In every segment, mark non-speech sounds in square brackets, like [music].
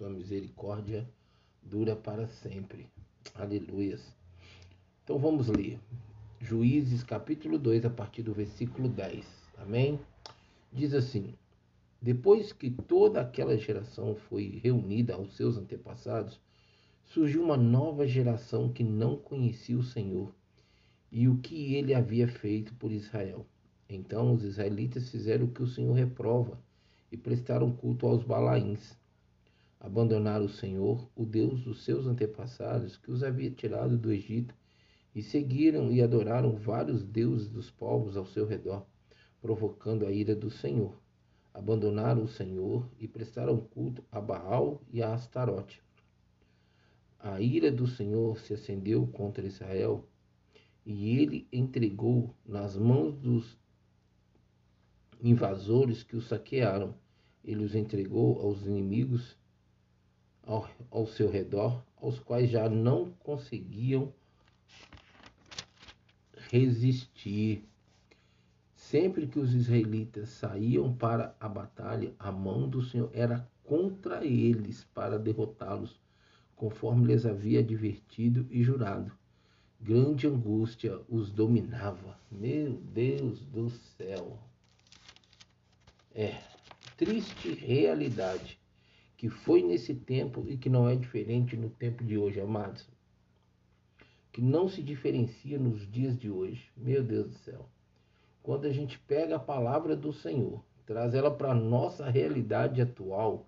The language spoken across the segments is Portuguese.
Sua misericórdia dura para sempre. Aleluias. Então vamos ler. Juízes capítulo 2, a partir do versículo 10. Amém? Diz assim: Depois que toda aquela geração foi reunida aos seus antepassados, surgiu uma nova geração que não conhecia o Senhor e o que ele havia feito por Israel. Então os israelitas fizeram o que o Senhor reprova e prestaram culto aos Balaíns. Abandonaram o Senhor, o Deus dos seus antepassados, que os havia tirado do Egito, e seguiram e adoraram vários deuses dos povos ao seu redor, provocando a ira do Senhor. Abandonaram o Senhor e prestaram culto a Baal e a Astarote. A ira do Senhor se acendeu contra Israel, e ele entregou nas mãos dos invasores que o saquearam. Ele os entregou aos inimigos ao, ao seu redor, aos quais já não conseguiam resistir. Sempre que os israelitas saíam para a batalha, a mão do Senhor era contra eles para derrotá-los, conforme lhes havia advertido e jurado. Grande angústia os dominava. Meu Deus do céu! É, triste realidade que foi nesse tempo e que não é diferente no tempo de hoje, amados. Que não se diferencia nos dias de hoje. Meu Deus do céu. Quando a gente pega a palavra do Senhor, traz ela para a nossa realidade atual,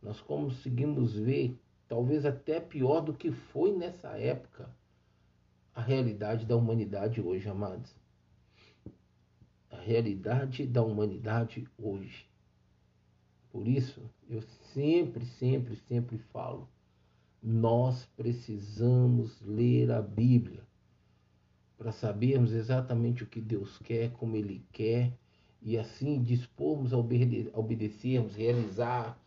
nós conseguimos ver, talvez até pior do que foi nessa época, a realidade da humanidade hoje, amados a realidade da humanidade hoje. Por isso, eu sempre, sempre, sempre falo: nós precisamos ler a Bíblia para sabermos exatamente o que Deus quer, como Ele quer, e assim dispormos a obedecermos, realizar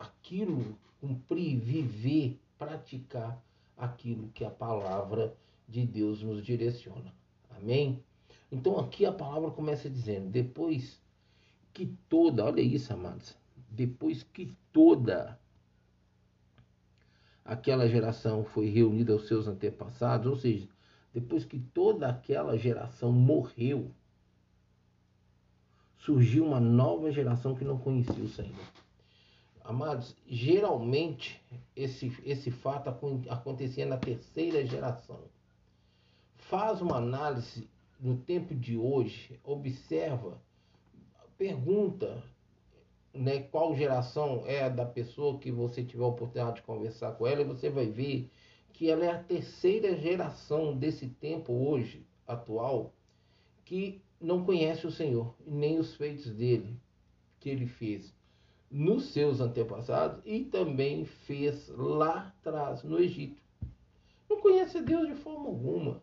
aquilo, cumprir, viver, praticar aquilo que a palavra de Deus nos direciona. Amém? Então aqui a palavra começa dizendo: depois que toda, olha isso, amados, depois que toda aquela geração foi reunida aos seus antepassados, ou seja, depois que toda aquela geração morreu, surgiu uma nova geração que não conhecia o Senhor. Amados, geralmente esse, esse fato acontecia na terceira geração. Faz uma análise no tempo de hoje, observa, pergunta né, qual geração é a da pessoa que você tiver a oportunidade de conversar com ela, e você vai ver que ela é a terceira geração desse tempo hoje, atual, que não conhece o Senhor, nem os feitos dele, que ele fez nos seus antepassados e também fez lá atrás, no Egito. Não conhece Deus de forma alguma.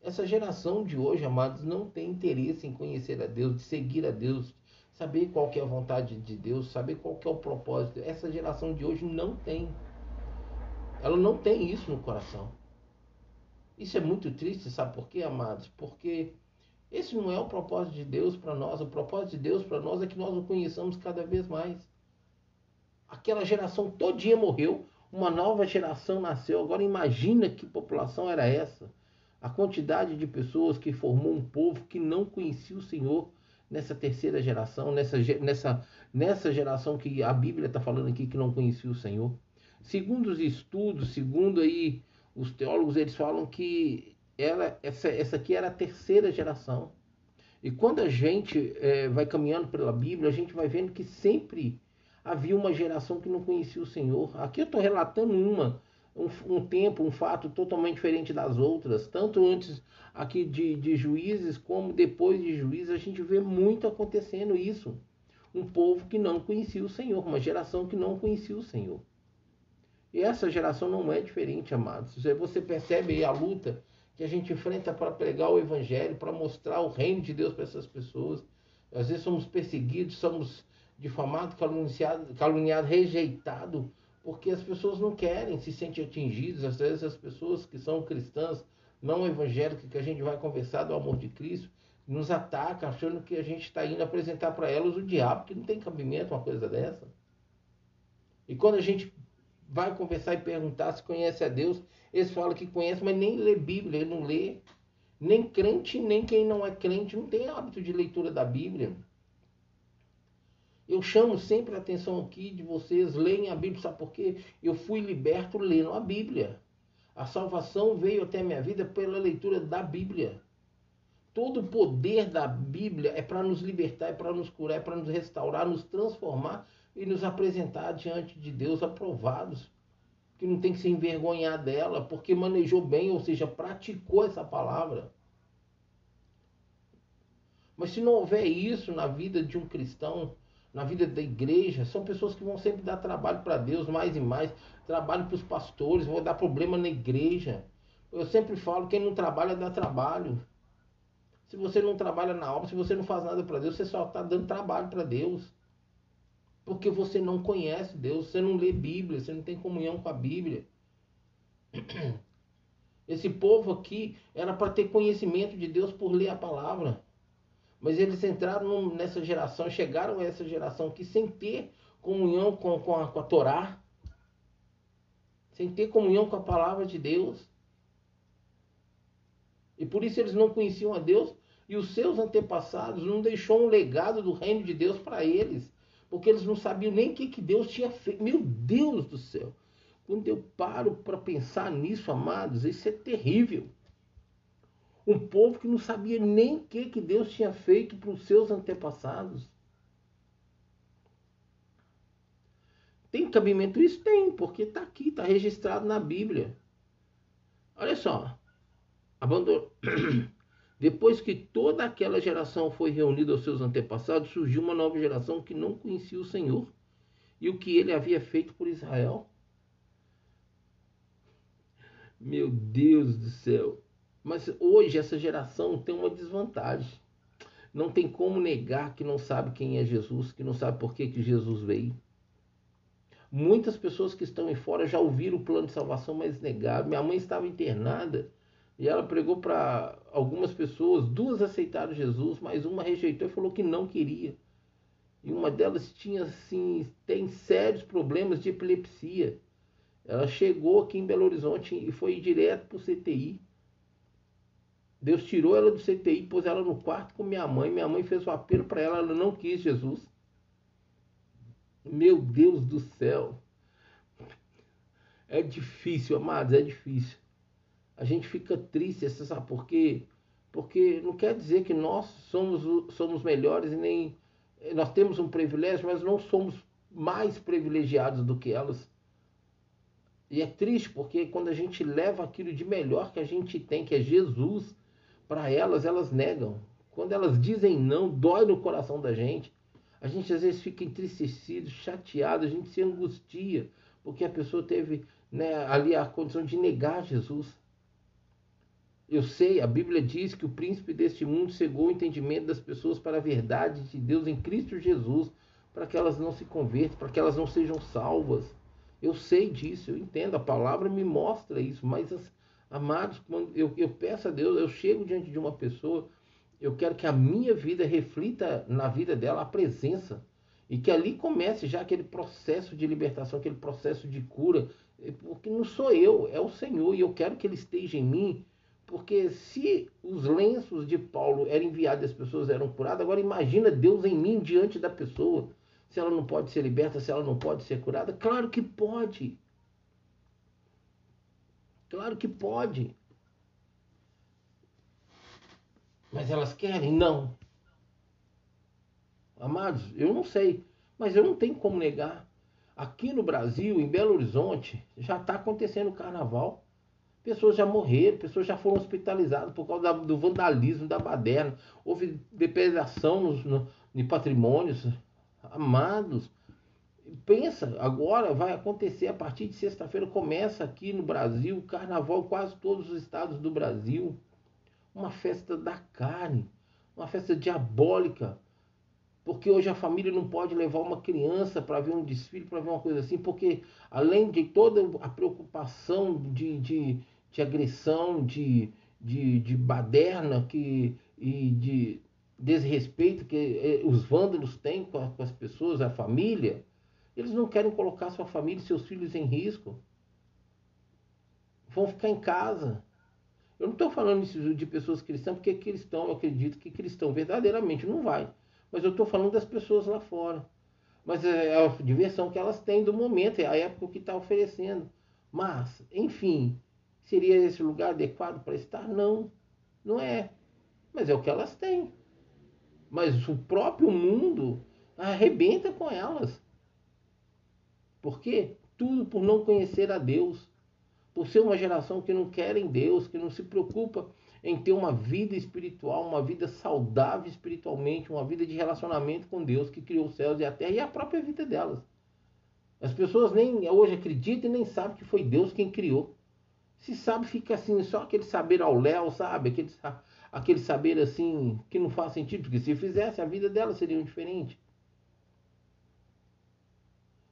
Essa geração de hoje, amados, não tem interesse em conhecer a Deus, de seguir a Deus, saber qual é a vontade de Deus, saber qual é o propósito. Essa geração de hoje não tem. Ela não tem isso no coração. Isso é muito triste, sabe por quê, amados? Porque esse não é o propósito de Deus para nós. O propósito de Deus para nós é que nós o conheçamos cada vez mais. Aquela geração todinha morreu, uma nova geração nasceu. Agora imagina que população era essa a quantidade de pessoas que formou um povo que não conhecia o Senhor nessa terceira geração, nessa, nessa, nessa geração que a Bíblia está falando aqui que não conhecia o Senhor. Segundo os estudos, segundo aí os teólogos, eles falam que ela, essa, essa aqui era a terceira geração. E quando a gente é, vai caminhando pela Bíblia, a gente vai vendo que sempre havia uma geração que não conhecia o Senhor. Aqui eu estou relatando uma um, um, tempo, um fato totalmente diferente das outras, tanto antes aqui de, de juízes como depois de juízes, a gente vê muito acontecendo isso. Um povo que não conhecia o Senhor, uma geração que não conhecia o Senhor. E essa geração não é diferente, amados. Você percebe aí a luta que a gente enfrenta para pregar o Evangelho, para mostrar o reino de Deus para essas pessoas. Às vezes somos perseguidos, somos difamados, caluniados, caluniados rejeitados porque as pessoas não querem, se sentem atingidas. Às vezes as pessoas que são cristãs, não evangélicas, que a gente vai conversar do amor de Cristo, nos atacam achando que a gente está indo apresentar para elas o diabo, que não tem cabimento uma coisa dessa. E quando a gente vai conversar e perguntar se conhece a Deus, eles falam que conhece, mas nem lê Bíblia, ele não lê. Nem crente, nem quem não é crente não tem hábito de leitura da Bíblia. Eu chamo sempre a atenção aqui de vocês, leem a Bíblia, sabe por quê? Eu fui liberto lendo a Bíblia. A salvação veio até a minha vida pela leitura da Bíblia. Todo o poder da Bíblia é para nos libertar, é para nos curar, é para nos restaurar, nos transformar e nos apresentar diante de Deus aprovados. Que não tem que se envergonhar dela, porque manejou bem, ou seja, praticou essa palavra. Mas se não houver isso na vida de um cristão, na vida da igreja, são pessoas que vão sempre dar trabalho para Deus mais e mais, trabalho para os pastores, vão dar problema na igreja. Eu sempre falo, quem não trabalha dá trabalho. Se você não trabalha na obra, se você não faz nada para Deus, você só está dando trabalho para Deus. Porque você não conhece Deus, você não lê Bíblia, você não tem comunhão com a Bíblia. Esse povo aqui era para ter conhecimento de Deus por ler a palavra. Mas eles entraram nessa geração, chegaram a essa geração que sem ter comunhão com, com, a, com a Torá, sem ter comunhão com a palavra de Deus. E por isso eles não conheciam a Deus e os seus antepassados não deixou um legado do reino de Deus para eles, porque eles não sabiam nem o que, que Deus tinha feito. Meu Deus do céu! Quando eu paro para pensar nisso, amados, isso é terrível. Um povo que não sabia nem o que, que Deus tinha feito para os seus antepassados. Tem cabimento isso? Tem, porque está aqui, está registrado na Bíblia. Olha só. Abandonou. [clears throat] Depois que toda aquela geração foi reunida aos seus antepassados, surgiu uma nova geração que não conhecia o Senhor e o que ele havia feito por Israel. Meu Deus do céu. Mas hoje essa geração tem uma desvantagem. Não tem como negar que não sabe quem é Jesus, que não sabe por que, que Jesus veio. Muitas pessoas que estão em fora já ouviram o plano de salvação, mas negaram. Minha mãe estava internada e ela pregou para algumas pessoas, duas aceitaram Jesus, mas uma rejeitou e falou que não queria. E uma delas tinha assim, tem sérios problemas de epilepsia. Ela chegou aqui em Belo Horizonte e foi direto para o CTI. Deus tirou ela do CTI, pôs ela no quarto com minha mãe. Minha mãe fez o um apelo para ela, ela não quis Jesus. Meu Deus do céu. É difícil, amados, é difícil. A gente fica triste, você sabe por quê? Porque não quer dizer que nós somos, somos melhores nem. Nós temos um privilégio, mas não somos mais privilegiados do que elas. E é triste porque quando a gente leva aquilo de melhor que a gente tem, que é Jesus, para elas, elas negam. Quando elas dizem não, dói no coração da gente. A gente às vezes fica entristecido, chateado, a gente se angustia, porque a pessoa teve né, ali a condição de negar Jesus. Eu sei, a Bíblia diz que o príncipe deste mundo cegou o entendimento das pessoas para a verdade de Deus em Cristo Jesus, para que elas não se convertam, para que elas não sejam salvas. Eu sei disso, eu entendo, a palavra me mostra isso, mas Amados, quando eu, eu peço a Deus, eu chego diante de uma pessoa, eu quero que a minha vida reflita na vida dela a presença. E que ali comece já aquele processo de libertação, aquele processo de cura. Porque não sou eu, é o Senhor. E eu quero que Ele esteja em mim. Porque se os lenços de Paulo eram enviados e as pessoas eram curadas, agora imagina Deus em mim diante da pessoa. Se ela não pode ser liberta, se ela não pode ser curada. Claro que pode. Claro que pode. Mas elas querem? Não. Amados, eu não sei, mas eu não tenho como negar. Aqui no Brasil, em Belo Horizonte, já está acontecendo o carnaval. Pessoas já morreram, pessoas já foram hospitalizadas por causa do vandalismo da baderna. Houve depredação nos, no, de patrimônios. Amados, pensa, agora vai acontecer a partir de sexta-feira, começa aqui no Brasil, carnaval, quase todos os estados do Brasil. Uma festa da carne, uma festa diabólica. Porque hoje a família não pode levar uma criança para ver um desfile, para ver uma coisa assim, porque além de toda a preocupação de, de, de agressão, de, de, de baderna que, e de desrespeito que eh, os vândalos têm com, com as pessoas, a família, Eles não querem colocar sua família e seus filhos em risco. Vão ficar em casa. Eu não estou falando isso de pessoas cristãs, porque cristão, eu acredito que cristão verdadeiramente não vai. Mas eu estou falando das pessoas lá fora. Mas é, é a diversão que elas têm do momento, é a época que está oferecendo. Mas, enfim, seria esse lugar adequado para estar? Não, não é. Mas é o que elas têm. Mas o próprio mundo arrebenta com elas. Por quê? Tudo por não conhecer a Deus. Por ser uma geração que não quer em Deus, que não se preocupa em ter uma vida espiritual, uma vida saudável espiritualmente, uma vida de relacionamento com Deus que criou os céus e a terra e a própria vida delas. As pessoas nem hoje acreditam e nem sabem que foi Deus quem criou. Se sabe, fica assim, só aquele saber ao léu, sabe? Aquele, aquele saber assim que não faz sentido, porque se fizesse, a vida dela seria diferente.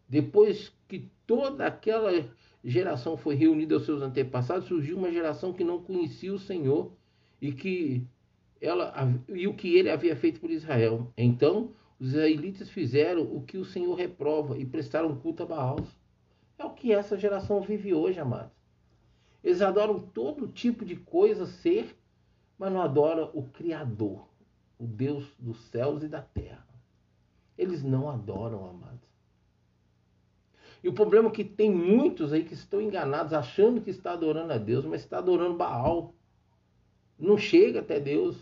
Depois que toda aquela geração foi reunida aos seus antepassados, surgiu uma geração que não conhecia o Senhor e que ela e o que ele havia feito por Israel. Então, os israelitas fizeram o que o Senhor reprova e prestaram culto a Baal. É o que essa geração vive hoje, amados. Eles adoram todo tipo de coisa, ser, mas não adoram o Criador, o Deus dos céus e da terra. Eles não adoram, amados. E o problema é que tem muitos aí que estão enganados, achando que está adorando a Deus, mas está adorando Baal. Não chega até Deus.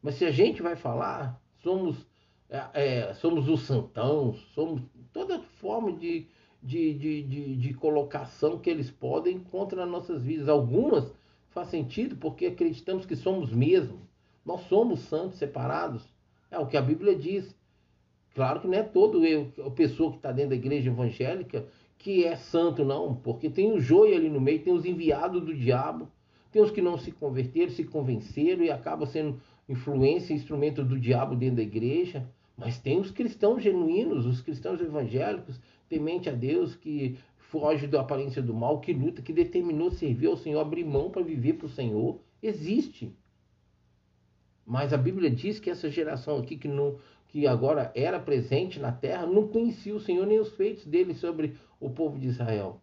Mas se a gente vai falar, somos, é, é, somos os santãos, somos toda forma de, de, de, de, de colocação que eles podem contra as nossas vidas. Algumas faz sentido porque acreditamos que somos mesmo. Nós somos santos separados. É o que a Bíblia diz. Claro que não é todo a pessoa que está dentro da igreja evangélica que é santo, não, porque tem o joio ali no meio, tem os enviados do diabo, tem os que não se converteram, se convenceram e acabam sendo influência, instrumento do diabo dentro da igreja. Mas tem os cristãos genuínos, os cristãos evangélicos, temente a Deus, que foge da aparência do mal, que luta, que determinou servir ao Senhor, abrir mão para viver para o Senhor. Existe. Mas a Bíblia diz que essa geração aqui que não, que agora era presente na terra, não conhecia o Senhor nem os feitos dele sobre o povo de Israel.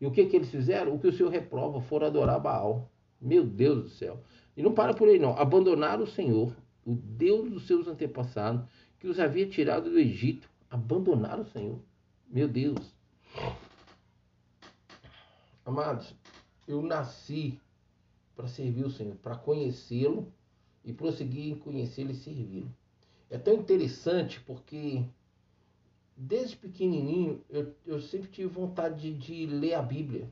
E o que, que eles fizeram? O que o Senhor reprova, foram adorar Baal. Meu Deus do céu. E não para por aí, não. Abandonaram o Senhor, o Deus dos seus antepassados, que os havia tirado do Egito. Abandonaram o Senhor. Meu Deus. Amados, eu nasci para servir o Senhor, para conhecê-lo e prosseguir em conhecê-lo e servi-lo. É tão interessante porque desde pequenininho eu, eu sempre tive vontade de, de, ler a Bíblia.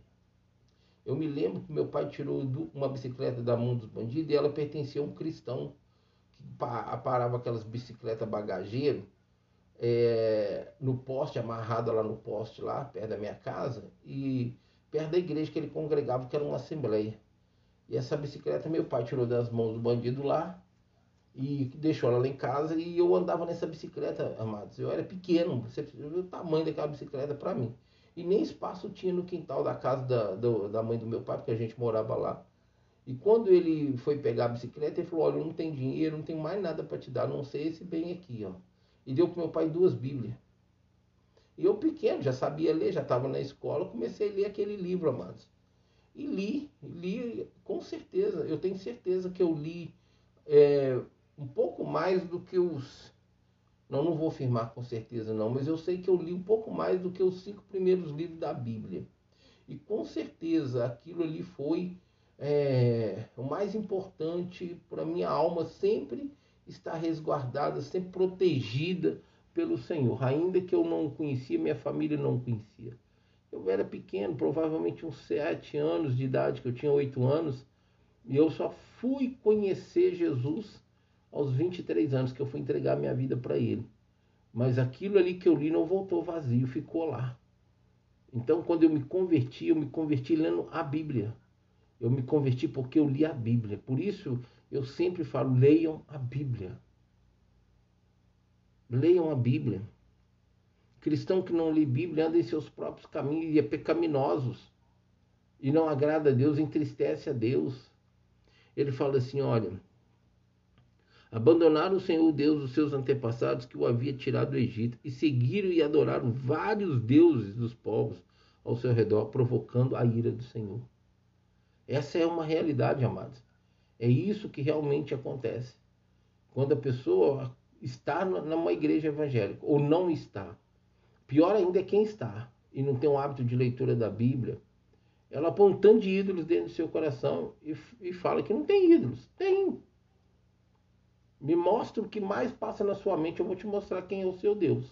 Eu me lembro que meu pai tirou uma bicicleta da mão dos bandidos e ela pertencia a um cristão que parava aquelas bicicletas bagageiro é, no poste, amarrada lá no poste, lá perto da minha casa, e perto da igreja que ele congregava, que era uma assembleia. E essa bicicleta meu pai tirou das mãos do bandido lá e deixou ela lá em casa e eu andava nessa bicicleta, amados. Eu era pequeno, você o tamanho daquela bicicleta para mim. E nem espaço tinha no quintal da casa da, do, da mãe do meu pai, porque a gente morava lá. E quando ele foi pegar a bicicleta, ele falou: Olha, eu não tenho dinheiro, não tenho mais nada para te dar, não sei esse bem aqui, ó. E deu pro meu pai duas Bíblias. E eu pequeno, já sabia ler, já estava na escola, comecei a ler aquele livro, amados. E li, li com certeza, eu tenho certeza que eu li é, um pouco mais do que os. Não, não vou afirmar com certeza, não, mas eu sei que eu li um pouco mais do que os cinco primeiros livros da Bíblia. E com certeza aquilo ali foi é, o mais importante para minha alma sempre estar resguardada, sempre protegida pelo Senhor, ainda que eu não conhecia, minha família não conhecia. Eu era pequeno, provavelmente uns sete anos de idade, que eu tinha oito anos, e eu só fui conhecer Jesus aos 23 anos que eu fui entregar minha vida para ele. Mas aquilo ali que eu li não voltou vazio, ficou lá. Então, quando eu me converti, eu me converti lendo a Bíblia. Eu me converti porque eu li a Bíblia. Por isso, eu sempre falo: leiam a Bíblia. Leiam a Bíblia. Cristão que não lê Bíblia anda em seus próprios caminhos e é pecaminosos. E não agrada a Deus, entristece a Deus. Ele fala assim: olha, Abandonaram o Senhor Deus dos seus antepassados que o havia tirado do Egito e seguiram e adoraram vários deuses dos povos ao seu redor, provocando a ira do Senhor. Essa é uma realidade, amados. É isso que realmente acontece. Quando a pessoa está numa igreja evangélica ou não está. Pior ainda é quem está e não tem um hábito de leitura da Bíblia. Ela põe um tanto de ídolos dentro do seu coração e, e fala que não tem ídolos. Tem. Me mostra o que mais passa na sua mente, eu vou te mostrar quem é o seu Deus.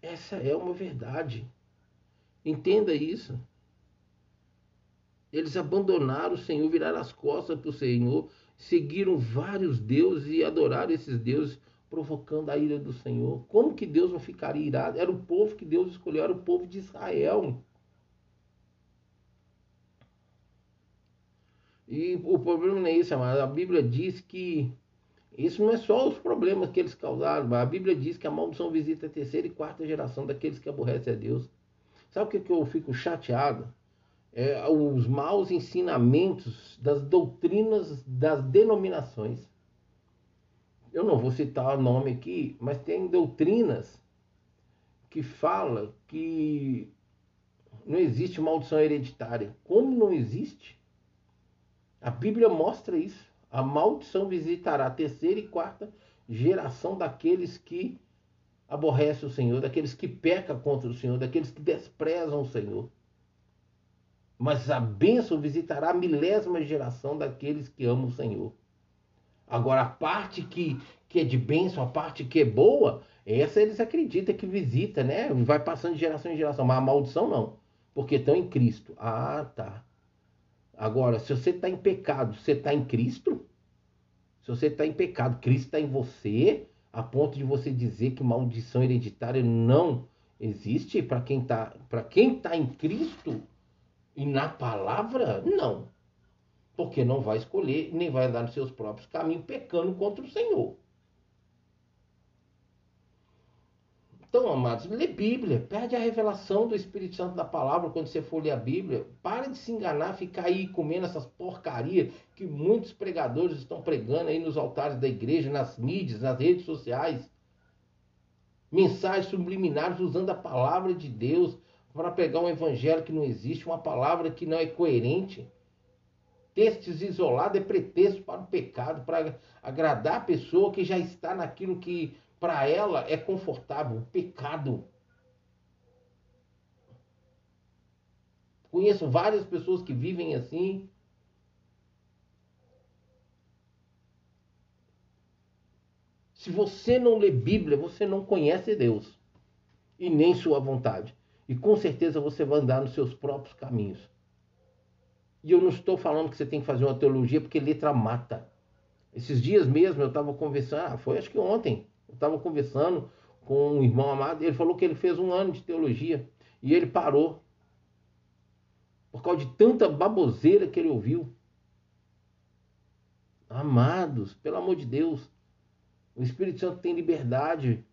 Essa é uma verdade. Entenda isso. Eles abandonaram o Senhor, viraram as costas para o Senhor, seguiram vários deuses e adoraram esses deuses, provocando a ira do Senhor. Como que Deus não ficaria irado? Era o povo que Deus escolheu, era o povo de Israel. E o problema não é esse, amado. A Bíblia diz que isso não é só os problemas que eles causaram, mas a Bíblia diz que a maldição visita a terceira e quarta geração daqueles que aborrecem a Deus. Sabe o que, que eu fico chateado? É, os maus ensinamentos das doutrinas das denominações. Eu não vou citar o nome aqui, mas tem doutrinas que fala que não existe maldição hereditária. Como não existe? A Bíblia mostra isso. A maldição visitará a terceira e quarta geração daqueles que aborrecem o Senhor, daqueles que pecam contra o Senhor, daqueles que desprezam o Senhor. Mas a bênção visitará a milésima geração daqueles que amam o Senhor. Agora, a parte que, que é de bênção, a parte que é boa, essa eles acreditam que visita, né? Vai passando de geração em geração. Mas a maldição não. Porque estão em Cristo. Ah, tá. Agora, se você está em pecado, você está em Cristo? Se você está em pecado, Cristo está em você, a ponto de você dizer que maldição hereditária não existe para quem está para quem tá em Cristo e na palavra, não. Porque não vai escolher, nem vai andar nos seus próprios caminhos pecando contra o Senhor. Então, amados, lê Bíblia, perde a revelação do Espírito Santo da palavra quando você for ler a Bíblia. Pare de se enganar, ficar aí comendo essas porcarias que muitos pregadores estão pregando aí nos altares da igreja, nas mídias, nas redes sociais. Mensagens subliminares usando a palavra de Deus para pegar um evangelho que não existe, uma palavra que não é coerente. Textos isolados é pretexto para o pecado, para agradar a pessoa que já está naquilo que para ela é confortável, pecado. Conheço várias pessoas que vivem assim. Se você não lê Bíblia, você não conhece Deus e nem sua vontade. E com certeza você vai andar nos seus próprios caminhos. E eu não estou falando que você tem que fazer uma teologia porque letra mata. Esses dias mesmo eu estava conversando, ah, foi acho que ontem, eu estava conversando com um irmão amado, ele falou que ele fez um ano de teologia e ele parou por causa de tanta baboseira que ele ouviu. Amados, pelo amor de Deus, o Espírito Santo tem liberdade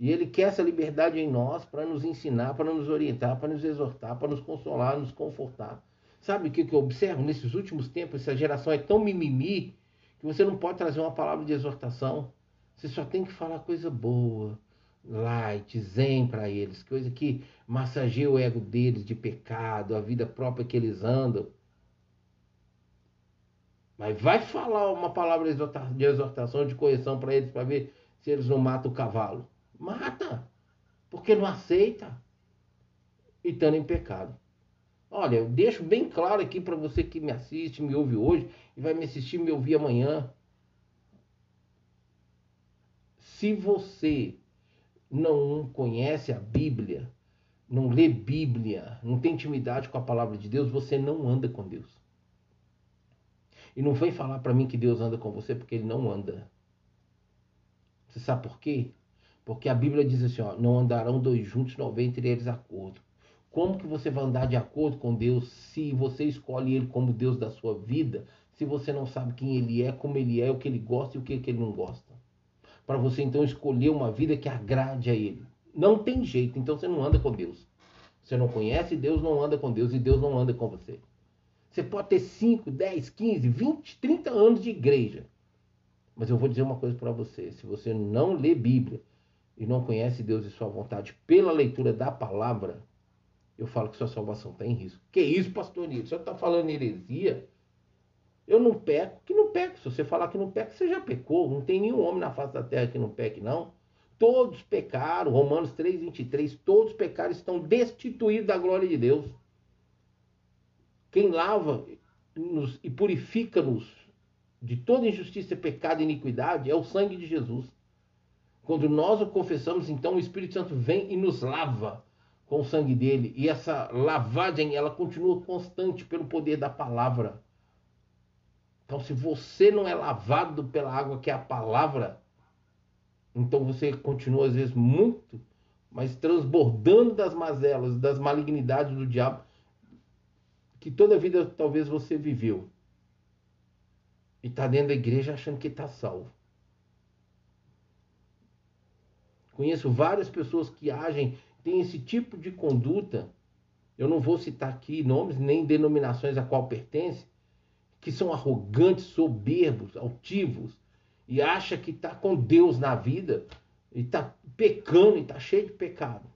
e ele quer essa liberdade em nós para nos ensinar, para nos orientar, para nos exortar, para nos consolar, nos confortar. Sabe o que, que eu observo nesses últimos tempos? Essa geração é tão mimimi que você não pode trazer uma palavra de exortação. Você só tem que falar coisa boa, light, zen para eles, coisa que massageia o ego deles de pecado, a vida própria que eles andam. Mas vai falar uma palavra de exortação, de correção para eles, para ver se eles não matam o cavalo. Mata, porque não aceita e estando em pecado. Olha, eu deixo bem claro aqui para você que me assiste, me ouve hoje e vai me assistir, me ouvir amanhã. Se você não conhece a Bíblia, não lê Bíblia, não tem intimidade com a palavra de Deus, você não anda com Deus. E não vem falar para mim que Deus anda com você porque ele não anda. Você sabe por quê? Porque a Bíblia diz assim, ó, não andarão dois juntos, não houver entre eles acordo. Como que você vai andar de acordo com Deus se você escolhe Ele como Deus da sua vida, se você não sabe quem Ele é, como Ele é, o que Ele gosta e o que, que Ele não gosta? Para você então escolher uma vida que agrade a Ele. Não tem jeito, então você não anda com Deus. Você não conhece Deus, não anda com Deus e Deus não anda com você. Você pode ter 5, 10, 15, 20, 30 anos de igreja. Mas eu vou dizer uma coisa para você: se você não lê Bíblia e não conhece Deus e Sua vontade pela leitura da palavra, eu falo que sua salvação está em risco. Que isso, pastor Nilo? Você está falando heresia? Eu não peco, que não peco. Se você falar que não peca, você já pecou. Não tem nenhum homem na face da terra que não peque, não. Todos pecaram. Romanos 3, 23. Todos pecaram estão destituídos da glória de Deus. Quem lava -nos e purifica-nos de toda injustiça, pecado e iniquidade é o sangue de Jesus. Quando nós o confessamos, então o Espírito Santo vem e nos lava com o sangue dele. E essa lavagem, ela continua constante pelo poder da palavra. Então, se você não é lavado pela água que é a palavra, então você continua às vezes muito, mas transbordando das mazelas, das malignidades do diabo, que toda a vida talvez você viveu. E está dentro da igreja achando que está salvo. Conheço várias pessoas que agem, têm esse tipo de conduta. Eu não vou citar aqui nomes nem denominações a qual pertence, que são arrogantes, soberbos, altivos, e acha que está com Deus na vida, e está pecando, e está cheio de pecado,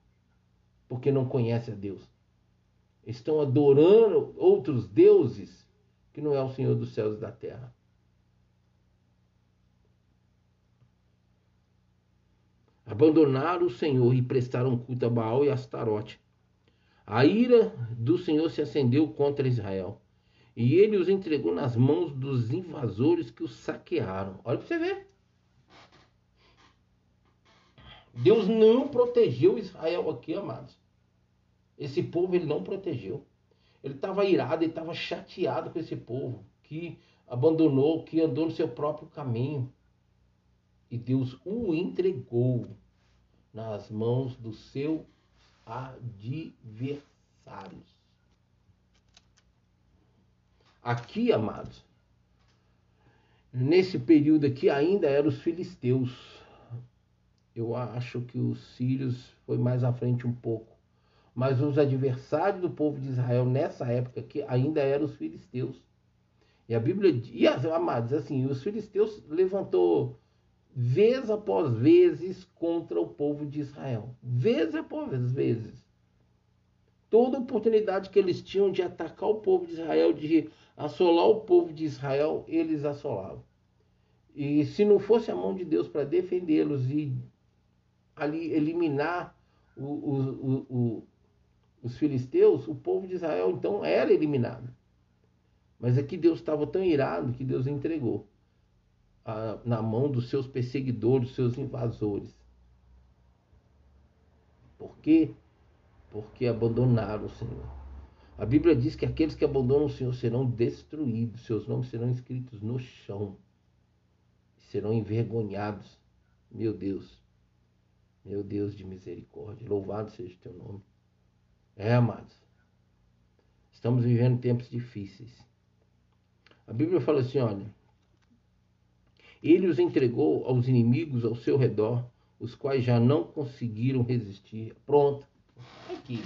porque não conhece a Deus. Estão adorando outros deuses que não é o Senhor dos céus e da terra. Abandonaram o Senhor e prestaram culto a Baal e a Astarote. A ira do Senhor se acendeu contra Israel e ele os entregou nas mãos dos invasores que os saquearam. Olha para você ver. Deus não protegeu Israel aqui, amados. Esse povo ele não protegeu. Ele estava irado, ele estava chateado com esse povo que abandonou, que andou no seu próprio caminho. E Deus o entregou nas mãos dos seus adversários. Aqui, amados, nesse período aqui ainda eram os filisteus. Eu acho que os sírios foi mais à frente um pouco. Mas os adversários do povo de Israel nessa época aqui ainda eram os filisteus. E a Bíblia, as amados, assim, os filisteus levantou vez após vezes contra o povo de Israel. Vez após vezes. Toda oportunidade que eles tinham de atacar o povo de Israel, de assolar o povo de Israel, eles assolavam. E se não fosse a mão de Deus para defendê-los e ali eliminar o, o, o, os filisteus, o povo de Israel então era eliminado. Mas aqui Deus estava tão irado que Deus entregou a, na mão dos seus perseguidores, seus invasores. Por quê? Porque abandonaram o Senhor. A Bíblia diz que aqueles que abandonam o Senhor serão destruídos, seus nomes serão escritos no chão, serão envergonhados. Meu Deus, meu Deus de misericórdia, louvado seja o teu nome. É, amados, estamos vivendo tempos difíceis. A Bíblia fala assim: olha, ele os entregou aos inimigos ao seu redor, os quais já não conseguiram resistir. Pronto, aqui.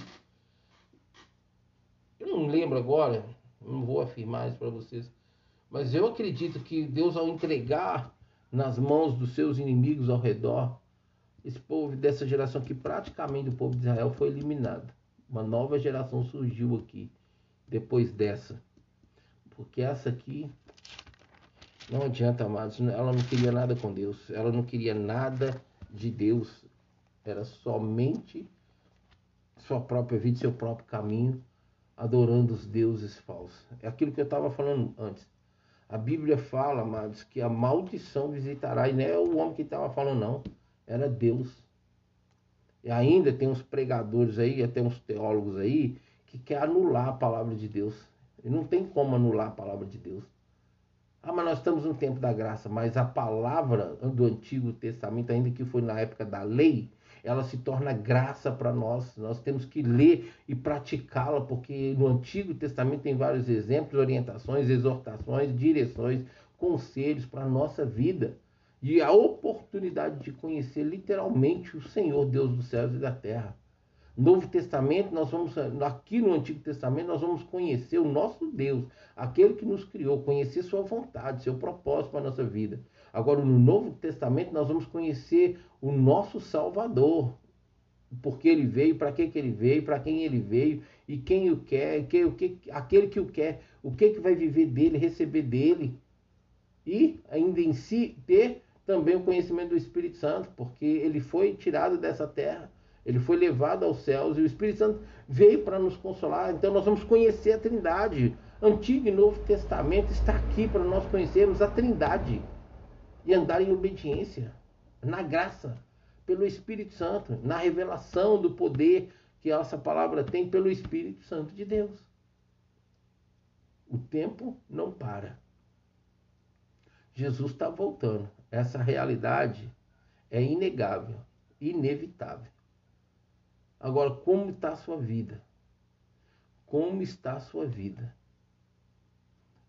Eu não lembro agora, não vou afirmar isso para vocês, mas eu acredito que Deus, ao entregar nas mãos dos seus inimigos ao redor, esse povo dessa geração que praticamente o povo de Israel foi eliminado. Uma nova geração surgiu aqui depois dessa. Porque essa aqui não adianta, amados, ela não queria nada com Deus, ela não queria nada de Deus, era somente sua própria vida, seu próprio caminho adorando os deuses falsos. É aquilo que eu estava falando antes. A Bíblia fala, amados, que a maldição visitará, e não é o homem que estava falando, não, era Deus. E ainda tem uns pregadores aí, até uns teólogos aí, que quer anular a palavra de Deus. E não tem como anular a palavra de Deus. Ah, mas nós estamos no tempo da graça, mas a palavra do Antigo Testamento, ainda que foi na época da lei, ela se torna graça para nós. Nós temos que ler e praticá-la, porque no Antigo Testamento tem vários exemplos, orientações, exortações, direções, conselhos para a nossa vida. E a oportunidade de conhecer literalmente o Senhor, Deus dos céus e da terra. Novo Testamento, nós vamos aqui no Antigo Testamento nós vamos conhecer o nosso Deus, aquele que nos criou, conhecer sua vontade, seu propósito para a nossa vida. Agora no Novo Testamento nós vamos conhecer o nosso Salvador, porque ele veio, para que, que ele veio, para quem ele veio e quem o quer, que, o que, aquele que o quer, o que, que vai viver dele, receber dele. E ainda em si ter também o conhecimento do Espírito Santo, porque ele foi tirado dessa terra, ele foi levado aos céus e o Espírito Santo veio para nos consolar. Então nós vamos conhecer a Trindade. Antigo e Novo Testamento está aqui para nós conhecermos a Trindade e andar em obediência, na graça pelo Espírito Santo, na revelação do poder que essa palavra tem pelo Espírito Santo de Deus. O tempo não para. Jesus está voltando. Essa realidade é inegável, inevitável. Agora, como está a sua vida? Como está a sua vida?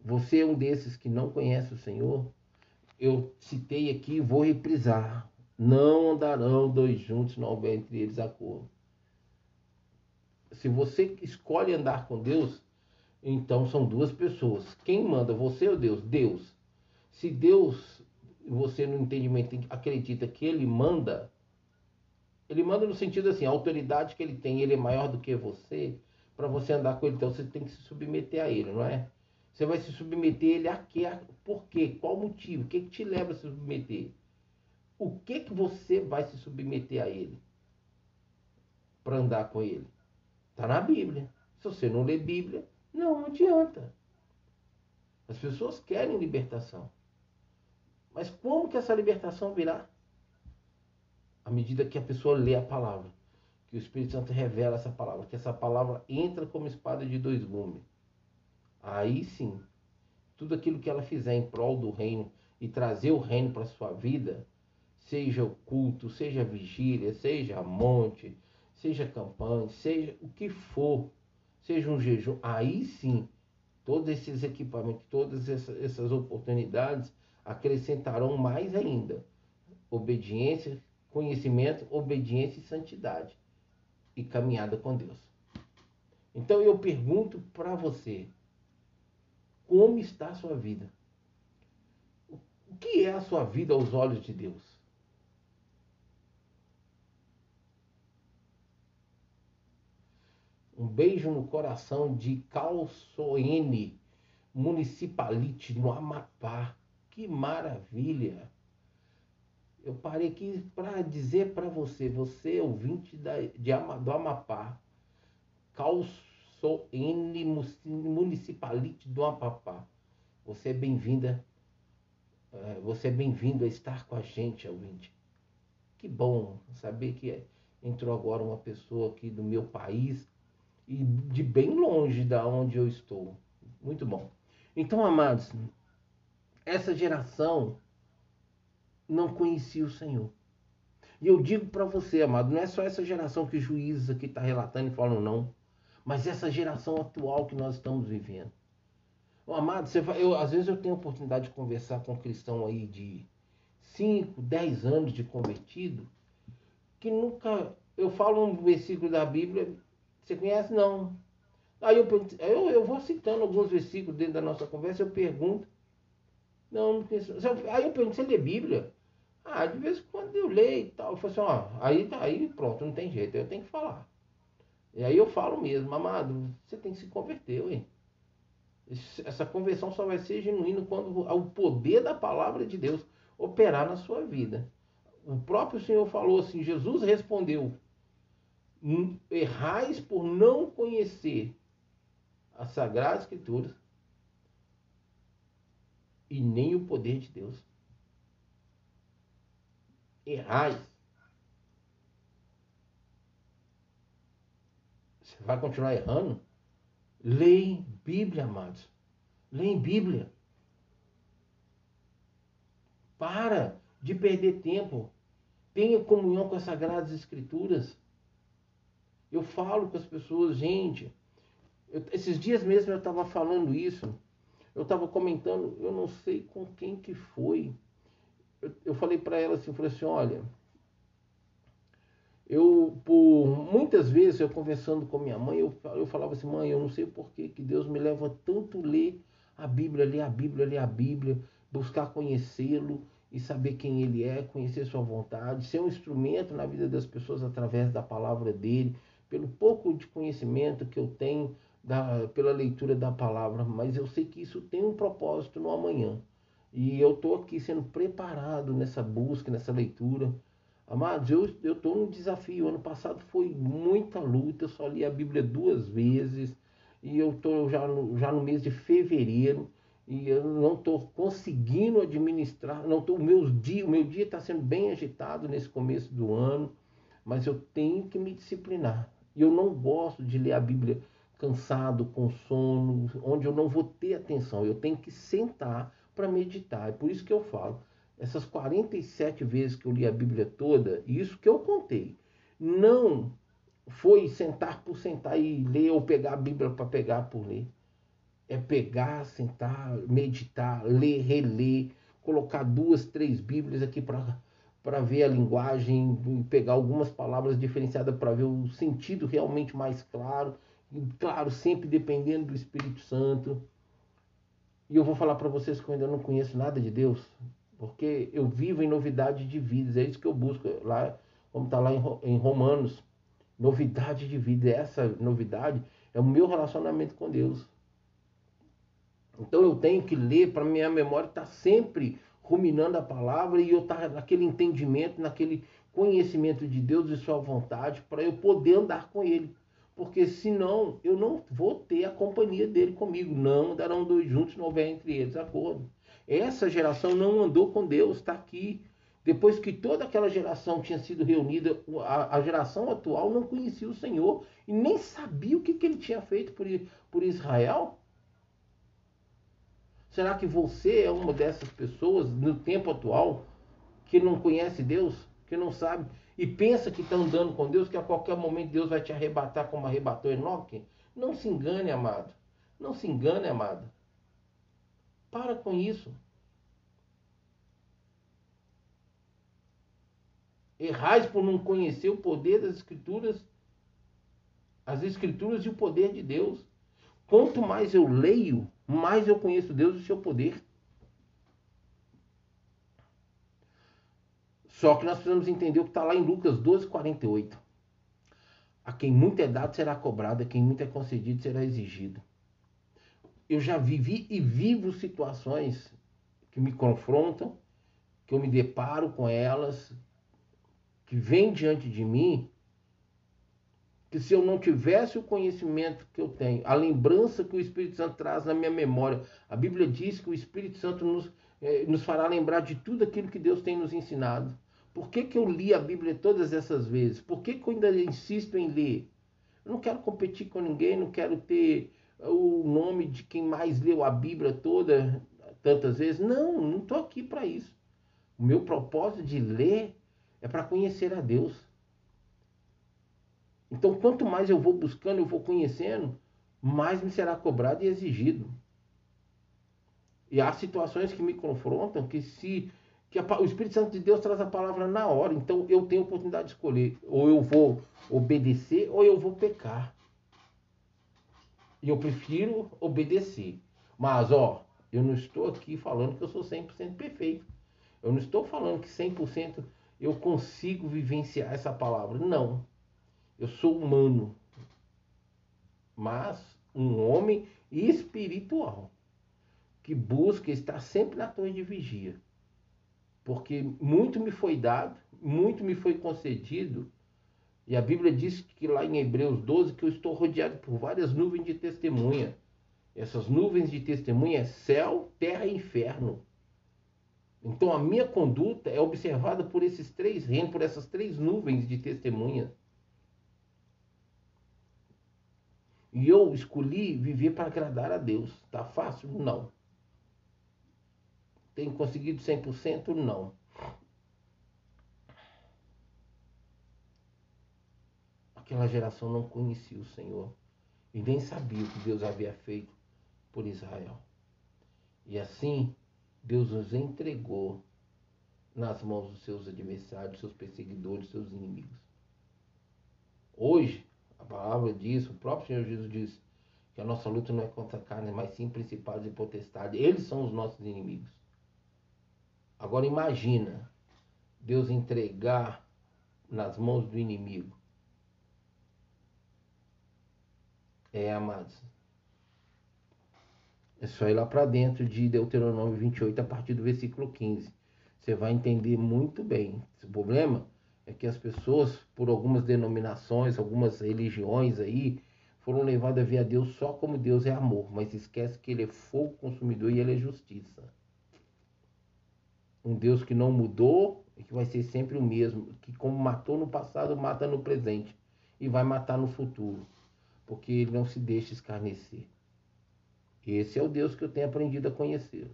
Você é um desses que não conhece o Senhor? Eu citei aqui, vou reprisar. Não andarão dois juntos, não houver entre eles acordo. Se você escolhe andar com Deus, então são duas pessoas. Quem manda, você ou Deus? Deus. Se Deus, você no entendimento acredita que Ele manda, Ele manda no sentido assim, a autoridade que Ele tem, Ele é maior do que você, para você andar com Ele, então você tem que se submeter a Ele, não é? Você vai se submeter a Ele a quê? Por quê? Qual motivo? O que, que te leva a se submeter? o que que você vai se submeter a ele para andar com ele? Está na Bíblia. Se você não lê Bíblia, não adianta. As pessoas querem libertação. Mas como que essa libertação virá? À medida que a pessoa lê a palavra, que o Espírito Santo revela essa palavra, que essa palavra entra como espada de dois gumes. Aí sim, tudo aquilo que ela fizer em prol do reino e trazer o reino para sua vida, seja o culto, seja vigília, seja monte, seja campanha, seja o que for, seja um jejum, aí sim, todos esses equipamentos, todas essas oportunidades acrescentarão mais ainda obediência, conhecimento, obediência e santidade e caminhada com Deus. Então eu pergunto para você, como está a sua vida? O que é a sua vida aos olhos de Deus? Um beijo no coração de Calçoene, municipalite no Amapá. Que maravilha! Eu parei aqui para dizer para você, você ouvinte da, de, do Amapá, Calçoene, municipalite do Amapá. Você é bem-vinda, é, você é bem-vindo a estar com a gente, ouvinte. Que bom saber que entrou agora uma pessoa aqui do meu país e de bem longe da onde eu estou. Muito bom. Então, amados, essa geração não conhecia o Senhor. E eu digo para você, amado, não é só essa geração que juízes aqui estão tá relatando e falam não, mas essa geração atual que nós estamos vivendo. Oh, amado, você vai, eu, às vezes eu tenho a oportunidade de conversar com um cristão aí de 5, 10 anos de convertido, que nunca. Eu falo um versículo da Bíblia, você conhece? Não. Aí eu, eu, eu vou citando alguns versículos dentro da nossa conversa, eu pergunto. Não, não conheço. Aí eu pergunto, você lê Bíblia? Ah, de vez em quando eu leio e tal. Eu falo assim, ó, aí, aí pronto, não tem jeito, eu tenho que falar. E aí eu falo mesmo, amado, você tem que se converter, ué. Essa conversão só vai ser genuína quando o poder da palavra de Deus operar na sua vida. O próprio Senhor falou assim, Jesus respondeu, errais por não conhecer as Sagradas Escrituras e nem o poder de Deus. Errais. Vai continuar errando? Leia Bíblia, amados. Leia Bíblia. Para de perder tempo. Tenha comunhão com as Sagradas Escrituras. Eu falo com as pessoas, gente. Eu, esses dias mesmo eu estava falando isso. Eu estava comentando, eu não sei com quem que foi. Eu, eu falei para ela assim, falei assim, olha, Eu, por muitas vezes, eu conversando com minha mãe, eu, eu falava assim, mãe, eu não sei por que, que Deus me leva tanto ler a Bíblia, ler a Bíblia, ler a Bíblia, buscar conhecê-lo e saber quem ele é, conhecer sua vontade, ser um instrumento na vida das pessoas através da palavra dele, pelo pouco de conhecimento que eu tenho da, pela leitura da palavra, mas eu sei que isso tem um propósito no amanhã. E eu estou aqui sendo preparado nessa busca, nessa leitura. Amados, eu estou num desafio. Ano passado foi muita luta, eu só li a Bíblia duas vezes. E eu estou já no, já no mês de fevereiro e eu não estou conseguindo administrar. Não tô, o, meu dia, o meu dia está sendo bem agitado nesse começo do ano, mas eu tenho que me disciplinar. E eu não gosto de ler a Bíblia cansado, com sono, onde eu não vou ter atenção. Eu tenho que sentar para meditar. É por isso que eu falo. Essas 47 vezes que eu li a Bíblia toda, isso que eu contei, não foi sentar por sentar e ler ou pegar a Bíblia para pegar por ler. É pegar, sentar, meditar, ler, reler, colocar duas, três Bíblias aqui para ver a linguagem, pegar algumas palavras diferenciadas para ver o sentido realmente mais claro. E, claro, sempre dependendo do Espírito Santo. E eu vou falar para vocês que eu ainda não conheço nada de Deus, porque eu vivo em novidade de vidas, é isso que eu busco lá, como está lá em Romanos, novidade de vida. Essa novidade é o meu relacionamento com Deus. Então eu tenho que ler para minha memória estar tá sempre ruminando a palavra e eu estar tá naquele entendimento, naquele conhecimento de Deus e sua vontade, para eu poder andar com Ele porque senão eu não vou ter a companhia dele comigo. Não andarão dois juntos, não houver entre eles acordo. Essa geração não andou com Deus, está aqui. Depois que toda aquela geração tinha sido reunida, a, a, geração atual não conhecia o Senhor e nem sabia o que, que ele tinha feito por, por Israel. Será que você é uma dessas pessoas no tempo atual que não conhece Deus, que não sabe? e pensa que está andando com Deus, que a qualquer momento Deus vai te arrebatar como arrebatou Enoque, não se engane, amado. Não se engane, amado. Para com isso. Errais por não conhecer o poder das Escrituras, as Escrituras e o poder de Deus. Quanto mais eu leio, mais eu conheço Deus e o seu poder. Só que nós precisamos entender o que está lá em Lucas 12, 48. A quem muito é dado será cobrado, a quem muito é concedido será exigido. Eu já vivi e vivo situações que me confrontam, que eu me deparo com elas, que vêm diante de mim, que se eu não tivesse o conhecimento que eu tenho, a lembrança que o Espírito Santo traz na minha memória, a Bíblia diz que o Espírito Santo nos, eh, nos fará lembrar de tudo aquilo que Deus tem nos ensinado. Por que, que eu li a Bíblia todas essas vezes? Por que, que eu ainda insisto em ler? Eu não quero competir com ninguém, não quero ter o nome de quem mais leu a Bíblia toda tantas vezes. Não, não estou aqui para isso. O meu propósito de ler é para conhecer a Deus. Então, quanto mais eu vou buscando, eu vou conhecendo, mais me será cobrado e exigido. E há situações que me confrontam que se que a, o Espírito Santo de Deus traz a palavra na hora. Então eu tenho a oportunidade de escolher. Ou eu vou obedecer ou eu vou pecar. E eu prefiro obedecer. Mas, ó, eu não estou aqui falando que eu sou 100% perfeito. Eu não estou falando que 100% eu consigo vivenciar essa palavra. Não. Eu sou humano. Mas um homem espiritual que busca estar sempre na torre de vigia porque muito me foi dado, muito me foi concedido. E a Bíblia diz que lá em Hebreus 12 que eu estou rodeado por várias nuvens de testemunha. Essas nuvens de testemunha é céu, terra e inferno. Então a minha conduta é observada por esses três reinos, por essas três nuvens de testemunha. E eu escolhi viver para agradar a Deus. Tá fácil? Não. Tem conseguido 100%? Não. Aquela geração não conhecia o Senhor e nem sabia o que Deus havia feito por Israel. E assim, Deus os entregou nas mãos dos seus adversários, seus perseguidores, seus inimigos. Hoje, a palavra diz, o próprio Senhor Jesus diz que a nossa luta não é contra a carne, mas sim principados e potestades. Eles são os nossos inimigos. Agora imagina Deus entregar nas mãos do inimigo. É, amados. É só ir lá para dentro de Deuteronômio 28, a partir do versículo 15. Você vai entender muito bem. O problema é que as pessoas, por algumas denominações, algumas religiões aí, foram levadas a ver a Deus só como Deus é amor, mas esquece que Ele é fogo consumidor e Ele é justiça. Um Deus que não mudou e que vai ser sempre o mesmo, que como matou no passado, mata no presente e vai matar no futuro, porque Ele não se deixa escarnecer. Esse é o Deus que eu tenho aprendido a conhecer.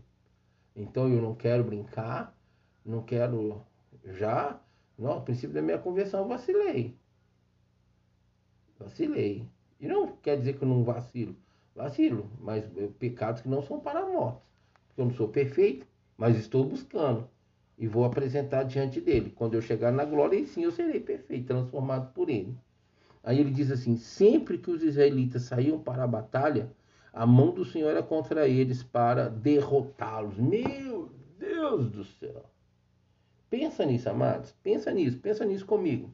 Então eu não quero brincar, não quero já. Não, no princípio da minha conversão eu vacilei. Vacilei. E não quer dizer que eu não vacilo. Vacilo, mas pecados que não são para a morte. Eu não sou perfeito, mas estou buscando. E vou apresentar diante dele. Quando eu chegar na glória, aí sim eu serei perfeito, transformado por ele. Aí ele diz assim: sempre que os israelitas saíam para a batalha, a mão do Senhor era contra eles para derrotá-los. Meu Deus do céu! Pensa nisso, amados. Pensa nisso, pensa nisso comigo.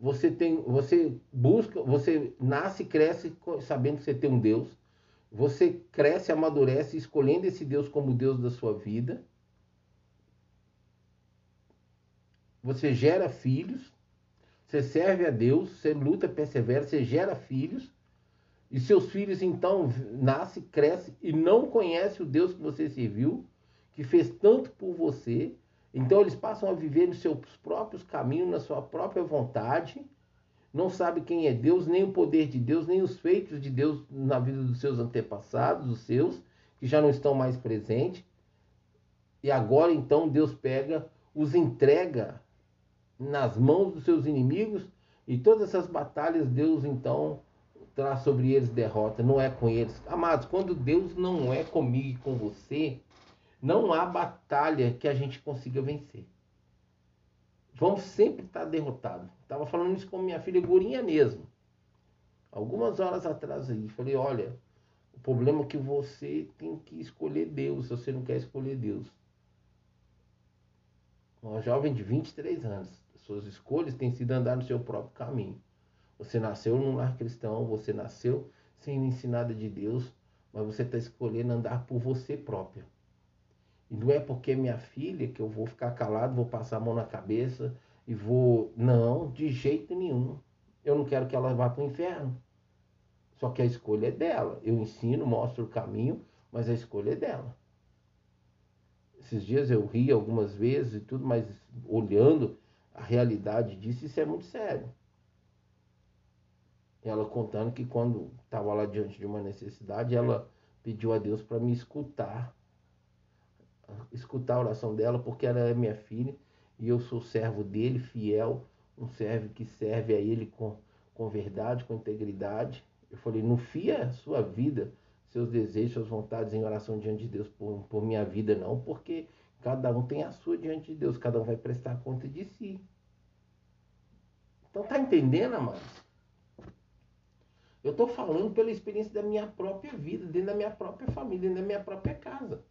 Você tem, você busca, você nasce e cresce sabendo que você tem um Deus. Você cresce, amadurece escolhendo esse Deus como Deus da sua vida. Você gera filhos, você serve a Deus, você luta, persevera, você gera filhos. E seus filhos então nascem, crescem e não conhecem o Deus que você serviu que fez tanto por você. Então eles passam a viver nos seus próprios caminhos, na sua própria vontade. Não sabe quem é Deus, nem o poder de Deus, nem os feitos de Deus na vida dos seus antepassados, os seus, que já não estão mais presentes. E agora então Deus pega, os entrega nas mãos dos seus inimigos e todas essas batalhas Deus então traz sobre eles derrota, não é com eles. Amados, quando Deus não é comigo e com você, não há batalha que a gente consiga vencer. Vamos sempre estar derrotados. Estava falando isso com minha filha Gurinha mesmo. Algumas horas atrás aí, falei, olha, o problema é que você tem que escolher Deus, se você não quer escolher Deus. Uma jovem de 23 anos, suas escolhas têm sido andar no seu próprio caminho. Você nasceu num lar cristão, você nasceu sem ensinada de Deus, mas você está escolhendo andar por você própria. E não é porque é minha filha que eu vou ficar calado, vou passar a mão na cabeça e vou. Não, de jeito nenhum. Eu não quero que ela vá para o inferno. Só que a escolha é dela. Eu ensino, mostro o caminho, mas a escolha é dela. Esses dias eu ri algumas vezes e tudo, mas olhando a realidade disso, isso é muito sério. Ela contando que quando estava lá diante de uma necessidade, ela pediu a Deus para me escutar escutar a oração dela, porque ela é minha filha e eu sou servo dele, fiel, um servo que serve a ele com, com verdade, com integridade. Eu falei, não fia sua vida, seus desejos, suas vontades em oração diante de Deus por, por minha vida, não, porque cada um tem a sua diante de Deus, cada um vai prestar conta de si. Então tá entendendo, amados? Eu estou falando pela experiência da minha própria vida, dentro da minha própria família, dentro da minha própria casa.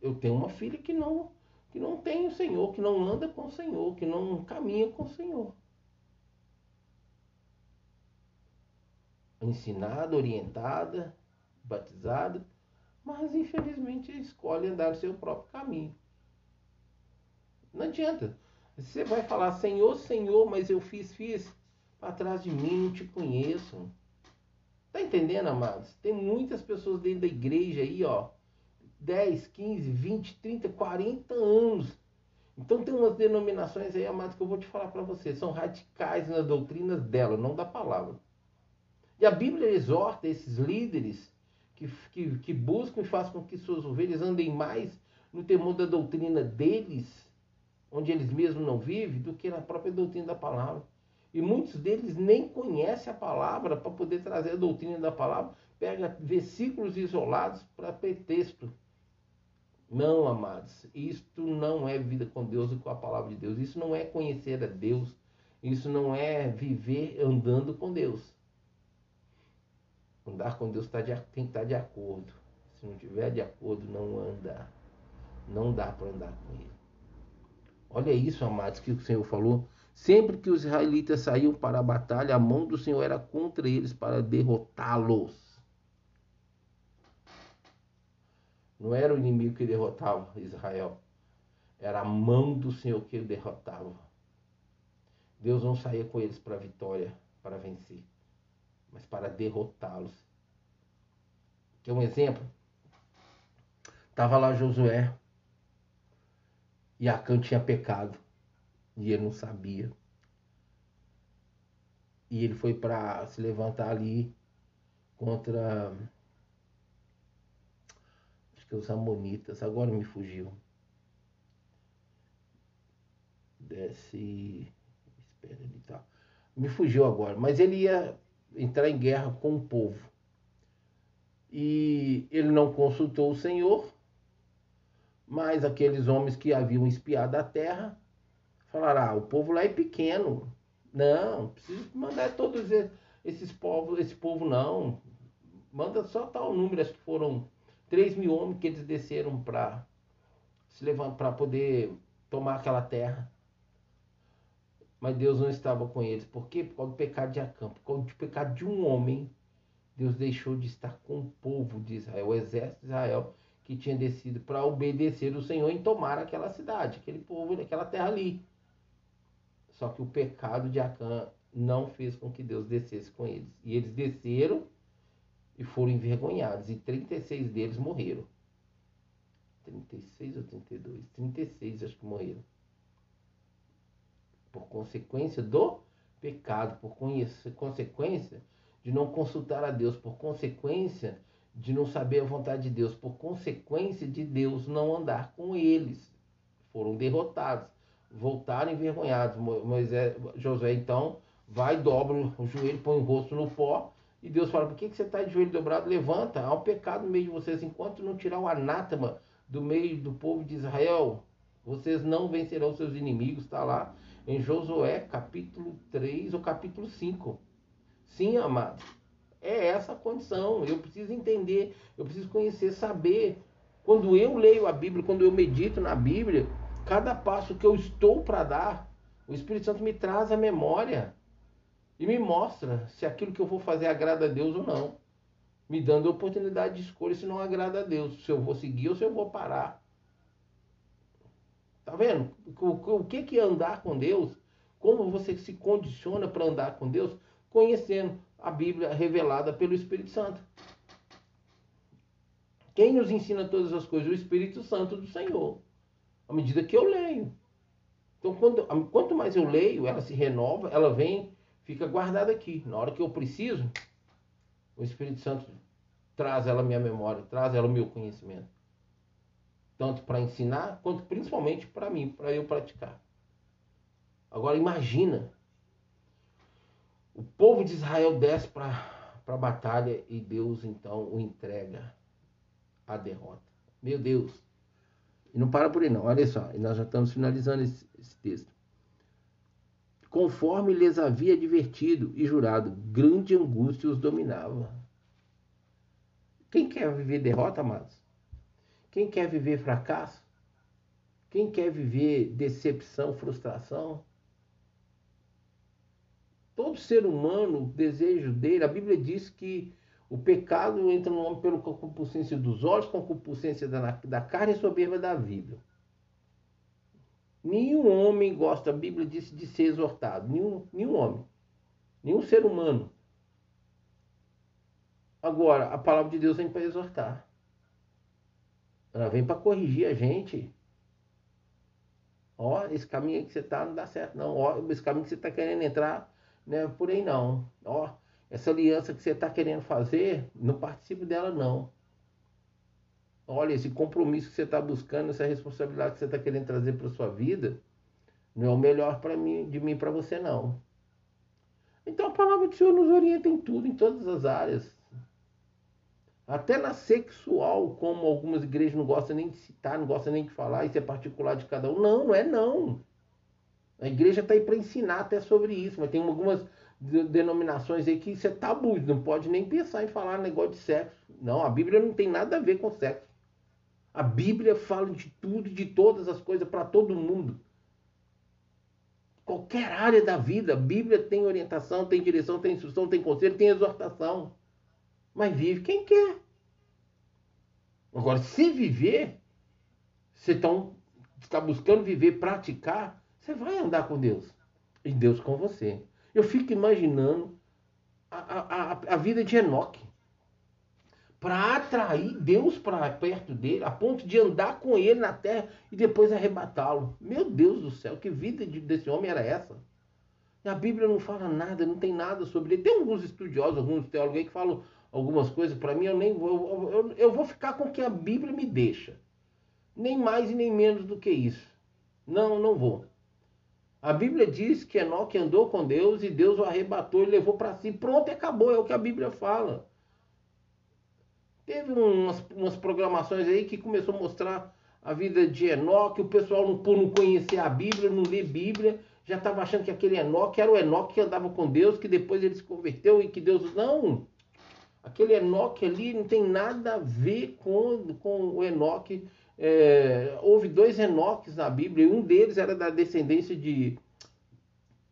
Eu tenho uma filha que não que não tem o Senhor, que não anda com o Senhor, que não caminha com o Senhor. Ensinada, orientada, batizada, mas infelizmente escolhe andar o seu próprio caminho. Não adianta. Você vai falar, Senhor, Senhor, mas eu fiz, fiz. Para trás de mim, não te conheço. Tá entendendo, amados? Tem muitas pessoas dentro da igreja aí, ó, 10, 15, 20, 30, 40 anos. Então tem umas denominações aí, amados, que eu vou te falar para você, são radicais nas doutrinas dela, não da palavra. E a Bíblia exorta esses líderes que, que, que buscam e fazem com que suas ovelhas andem mais no temor da doutrina deles, onde eles mesmos não vivem, do que na própria doutrina da palavra. E muitos deles nem conhecem a palavra para poder trazer a doutrina da palavra, pega versículos isolados para pretexto. Não, amados, isto não é vida com Deus e com a palavra de Deus. Isso não é conhecer a Deus. Isso não é viver andando com Deus. Andar com Deus tá de, tem que estar tá de acordo. Se não tiver de acordo, não anda. Não dá para andar com Ele. Olha isso, amados, que o Senhor falou. Sempre que os israelitas saíam para a batalha, a mão do Senhor era contra eles para derrotá-los. Não era o inimigo que derrotava Israel, era a mão do Senhor que derrotava. Deus não saía com eles para a vitória, para vencer, mas para derrotá-los. Quer um exemplo? Estava lá Josué e Acã tinha pecado e ele não sabia. E ele foi para se levantar ali contra acho que os amonitas, agora me fugiu. Desce, espera ele tá. Me fugiu agora, mas ele ia entrar em guerra com o povo. E ele não consultou o Senhor, mas aqueles homens que haviam espiado a terra Falaram, ah, o povo lá é pequeno. Não, precisa mandar todos esses povos, esse povo não. Manda só tal número, acho que foram 3 mil homens que eles desceram para se levantar para poder tomar aquela terra. Mas Deus não estava com eles. Por quê? Por causa do pecado de Acã. Por causa do pecado de um homem, Deus deixou de estar com o povo de Israel, o exército de Israel, que tinha descido para obedecer o Senhor e tomar aquela cidade, aquele povo, aquela terra ali. Só que o pecado de Acã não fez com que Deus descesse com eles. E eles desceram e foram envergonhados. E 36 deles morreram. 36 ou 32? 36 acho que morreram. Por consequência do pecado, por consequência de não consultar a Deus, por consequência de não saber a vontade de Deus, por consequência de Deus não andar com eles. Foram derrotados voltaram envergonhados. Moisés, Josué então vai, dobra o joelho, põe o rosto no pó. E Deus fala: Por que, que você está de joelho dobrado? Levanta, há um pecado no meio de vocês. Enquanto não tirar o anátema do meio do povo de Israel, vocês não vencerão seus inimigos. Está lá em Josué capítulo 3 ou capítulo 5. Sim, amados. É essa a condição. Eu preciso entender, eu preciso conhecer, saber. Quando eu leio a Bíblia, quando eu medito na Bíblia, cada passo que eu estou para dar, o Espírito Santo me traz a memória e me mostra se aquilo que eu vou fazer agrada a Deus ou não. Me dando a oportunidade de escolha se não agrada a Deus, se eu vou seguir ou se eu vou parar. Tá vendo? O que que é andar com Deus? Como você se condiciona para andar com Deus? Conhecendo a Bíblia revelada pelo Espírito Santo. Quem nos ensina todas as coisas? O Espírito Santo do Senhor à medida que eu leio. Então, quando, quanto mais eu leio, ela se renova, ela vem, fica guardada aqui. Na hora que eu preciso, o Espírito Santo traz ela à minha memória, traz ela ao meu conhecimento. Tanto para ensinar, quanto principalmente para mim, para eu praticar. Agora imagina, o povo de Israel desce para a batalha e Deus então o entrega à derrota. Meu Deus, e não para por aí, não. Olha só, e nós já estamos finalizando esse, esse texto. Conforme lhes havia advertido e jurado, grande angústia os dominava. Quem quer viver derrota, amados? Quem quer viver fracasso? Quem quer viver decepção, frustração? Todo ser humano, o desejo dele, a Bíblia diz que o pecado entra no homem pela concupiscência dos olhos, concupiscência da, da carne e soberba da vida. Nenhum homem gosta, a Bíblia diz, de ser exortado. Nenhum, nenhum homem. Nenhum ser humano. Agora, a palavra de Deus vem para exortar. Ela vem para corrigir a gente. Ó, esse caminho que você está não dá certo, não. Ó, esse caminho que você está querendo entrar, não é por aí, não. Ó, essa aliança que você está querendo fazer, não participe dela não. Olha, esse compromisso que você está buscando, essa responsabilidade que você está querendo trazer para sua vida, não é o melhor para mim, de mim para você não. Então a palavra do Senhor nos orienta em tudo, em todas as áreas. Até na sexual, como algumas igrejas não gostam nem de citar, não gostam nem de falar, isso é particular de cada um. Não, não é não. A igreja está aí para ensinar até sobre isso, mas tem algumas denominações aí que isso é tabu, não pode nem pensar em falar negócio de sexo. Não, a Bíblia não tem nada a ver com sexo. A Bíblia fala de tudo, de todas as coisas para todo mundo. Qualquer área da vida, a Bíblia tem orientação, tem direção, tem instrução, tem conselho, tem exortação. Mas vive quem quer. Agora, se viver, você está buscando viver, praticar, você vai andar com Deus. E Deus com você. Eu fico imaginando a, a, a, vida de Enoque. Para atrair Deus para perto dele, a ponto de andar com ele na terra e depois arrebatá-lo. Meu Deus do céu, que vida de, desse homem era essa? E a Bíblia não fala nada, não tem nada sobre ele. Tem alguns estudiosos, alguns teólogos aí que falam algumas coisas para mim, eu nem vou. Eu, eu vou ficar com o que a Bíblia me deixa. Nem mais e nem menos do que isso. Não, não vou. A Bíblia diz que Enoque andou com Deus e Deus o arrebatou e levou para si. Pronto, e acabou, é o que a Bíblia fala. Teve umas, umas programações aí que começou a mostrar a vida de Enoque, o pessoal, por não conhecer a Bíblia, não ler Bíblia, já estava achando que aquele Enoque era o Enoque que andava com Deus, que depois ele se converteu e que Deus. Não! Aquele Enoque ali não tem nada a ver com, com o Enoque é, houve dois Enoques na Bíblia, e um deles era da descendência de.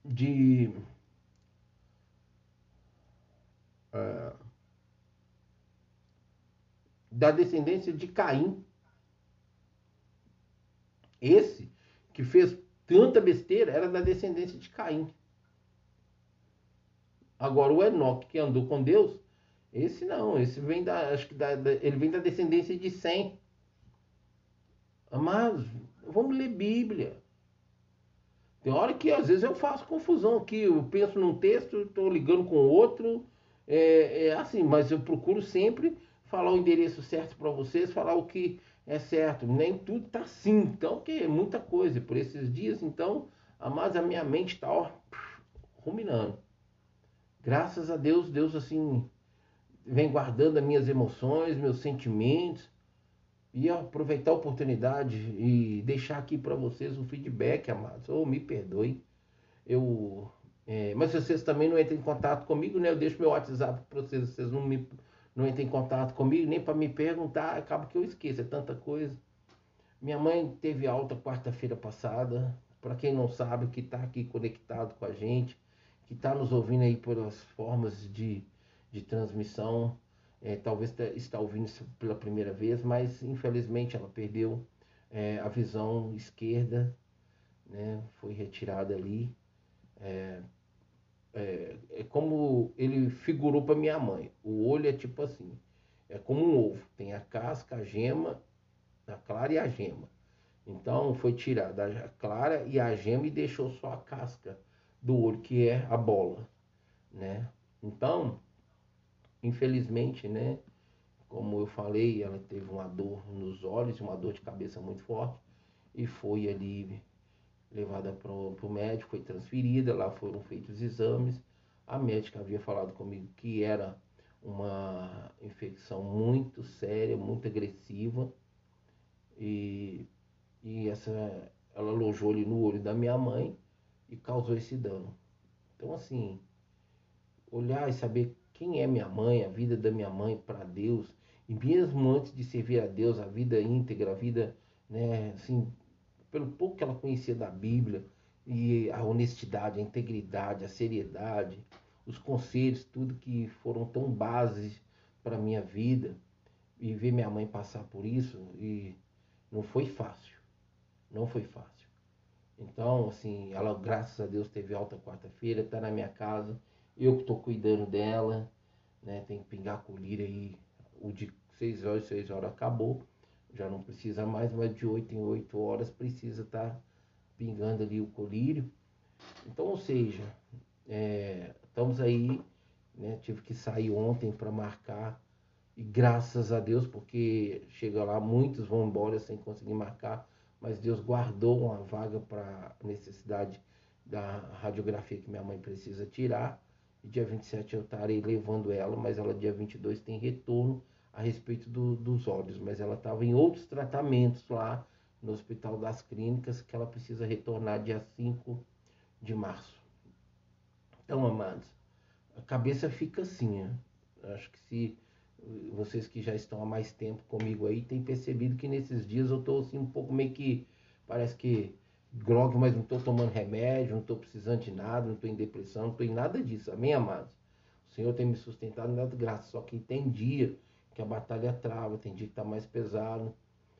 de é, da descendência de Caim. Esse que fez tanta besteira era da descendência de Caim. Agora o Enoque que andou com Deus, esse não, esse vem da, acho que da, da ele vem da descendência de Sem. Amados, vamos ler Bíblia. Tem hora que às vezes eu faço confusão aqui, eu penso num texto, estou ligando com outro, é, é, assim, mas eu procuro sempre falar o endereço certo para vocês, falar o que é certo. Nem tudo está assim, então, que é muita coisa. Por esses dias, então, mas a minha mente está, ruminando. Graças a Deus, Deus, assim, vem guardando as minhas emoções, meus sentimentos, e aproveitar a oportunidade e deixar aqui para vocês o feedback, amados. Ou oh, me perdoe. Eu, é, mas se vocês também não entram em contato comigo, né? Eu deixo meu WhatsApp para vocês. Vocês não, me, não entram em contato comigo, nem para me perguntar, acaba que eu esqueço. É tanta coisa. Minha mãe teve alta quarta-feira passada. Para quem não sabe, que está aqui conectado com a gente, que está nos ouvindo aí pelas formas de, de transmissão é, talvez está ouvindo isso pela primeira vez, mas infelizmente ela perdeu é, a visão esquerda, né? foi retirada ali. É, é, é como ele figurou para minha mãe. O olho é tipo assim, é como um ovo, tem a casca, a gema, a clara e a gema. Então foi tirada a clara e a gema e deixou só a casca do olho, que é a bola, né? Então, Infelizmente, né? Como eu falei, ela teve uma dor nos olhos, uma dor de cabeça muito forte e foi ali levada para o médico, foi transferida, lá foram feitos exames. A médica havia falado comigo que era uma infecção muito séria, muito agressiva e, e essa ela alojou ali no olho da minha mãe e causou esse dano. Então assim, olhar e saber quem é minha mãe, a vida da minha mãe para Deus, e mesmo antes de servir a Deus, a vida íntegra, a vida, né, assim, pelo pouco que ela conhecia da Bíblia, e a honestidade, a integridade, a seriedade, os conselhos, tudo que foram tão bases para minha vida, e ver minha mãe passar por isso, e não foi fácil, não foi fácil. Então, assim, ela, graças a Deus, teve alta quarta-feira, está na minha casa, eu que estou cuidando dela, né? Tem que pingar colírio aí. O de 6 horas, 6 horas acabou. Já não precisa mais, mas de 8 em 8 horas precisa estar tá pingando ali o colírio. Então, ou seja, é, estamos aí, né? Tive que sair ontem para marcar. E graças a Deus, porque chega lá, muitos vão embora sem conseguir marcar, mas Deus guardou uma vaga para necessidade da radiografia que minha mãe precisa tirar. E dia 27 eu estarei levando ela, mas ela dia 22 tem retorno a respeito do, dos olhos. Mas ela estava em outros tratamentos lá no Hospital das Clínicas, que ela precisa retornar dia 5 de março. Então, amados, a cabeça fica assim. Né? Acho que se vocês que já estão há mais tempo comigo aí têm percebido que nesses dias eu estou assim um pouco meio que parece que grog, mas não estou tomando remédio, não estou precisando de nada, não estou em depressão, não estou em nada disso. Amém, amados? O Senhor tem me sustentado, dado graça. Só que tem dia que a batalha trava, tem dia que está mais pesado.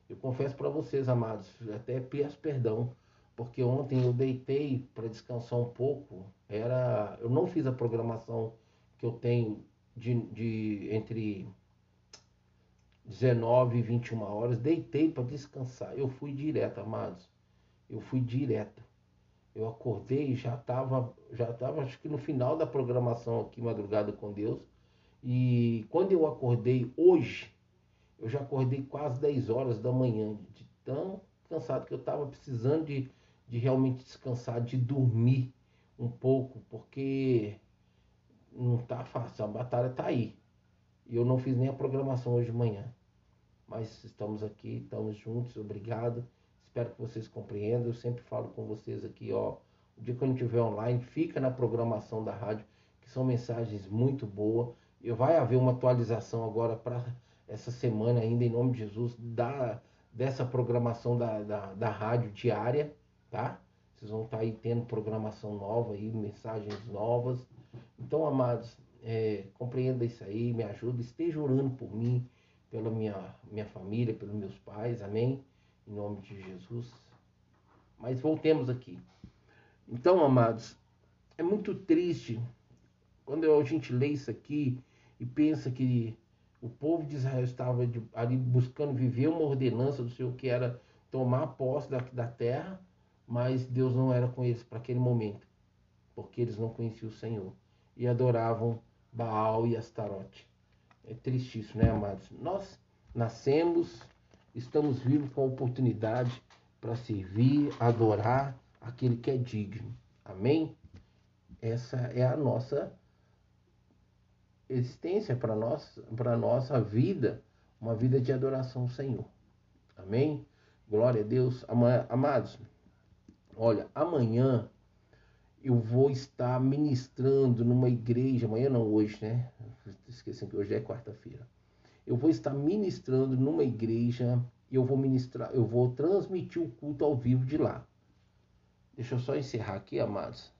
Eu confesso para vocês, amados, até peço perdão, porque ontem eu deitei para descansar um pouco. Era, eu não fiz a programação que eu tenho de, de entre 19 e 21 horas, deitei para descansar. Eu fui direto, amados. Eu fui direto. Eu acordei, já estava, já tava, acho que no final da programação aqui, Madrugada com Deus. E quando eu acordei hoje, eu já acordei quase 10 horas da manhã, de tão cansado que eu estava precisando de, de realmente descansar, de dormir um pouco, porque não tá fácil, a batalha tá aí. E eu não fiz nem a programação hoje de manhã. Mas estamos aqui, estamos juntos, obrigado. Espero que vocês compreendam. Eu sempre falo com vocês aqui, ó. O dia que eu não estiver online, fica na programação da rádio, que são mensagens muito boas. E vai haver uma atualização agora para essa semana ainda, em nome de Jesus, da, dessa programação da, da, da rádio diária, tá? Vocês vão estar tá aí tendo programação nova aí, mensagens novas. Então, amados, é, compreenda isso aí, me ajuda, esteja orando por mim, pela minha, minha família, pelos meus pais, amém? Em nome de Jesus. Mas voltemos aqui. Então, amados, é muito triste quando a gente lê isso aqui e pensa que o povo de Israel estava ali buscando viver uma ordenança do Senhor que era tomar posse da, da terra, mas Deus não era com eles para aquele momento, porque eles não conheciam o Senhor e adoravam Baal e Astarote. É triste isso, né, amados? Nós nascemos, estamos vivos com a oportunidade para servir, adorar aquele que é digno. Amém? Essa é a nossa existência para nós, para nossa vida, uma vida de adoração ao Senhor. Amém? Glória a Deus. Amados, olha, amanhã eu vou estar ministrando numa igreja, amanhã não, hoje, né? Esqueci que hoje é quarta-feira. Eu vou estar ministrando numa igreja e eu vou ministrar, eu vou transmitir o culto ao vivo de lá. Deixa eu só encerrar aqui, amados.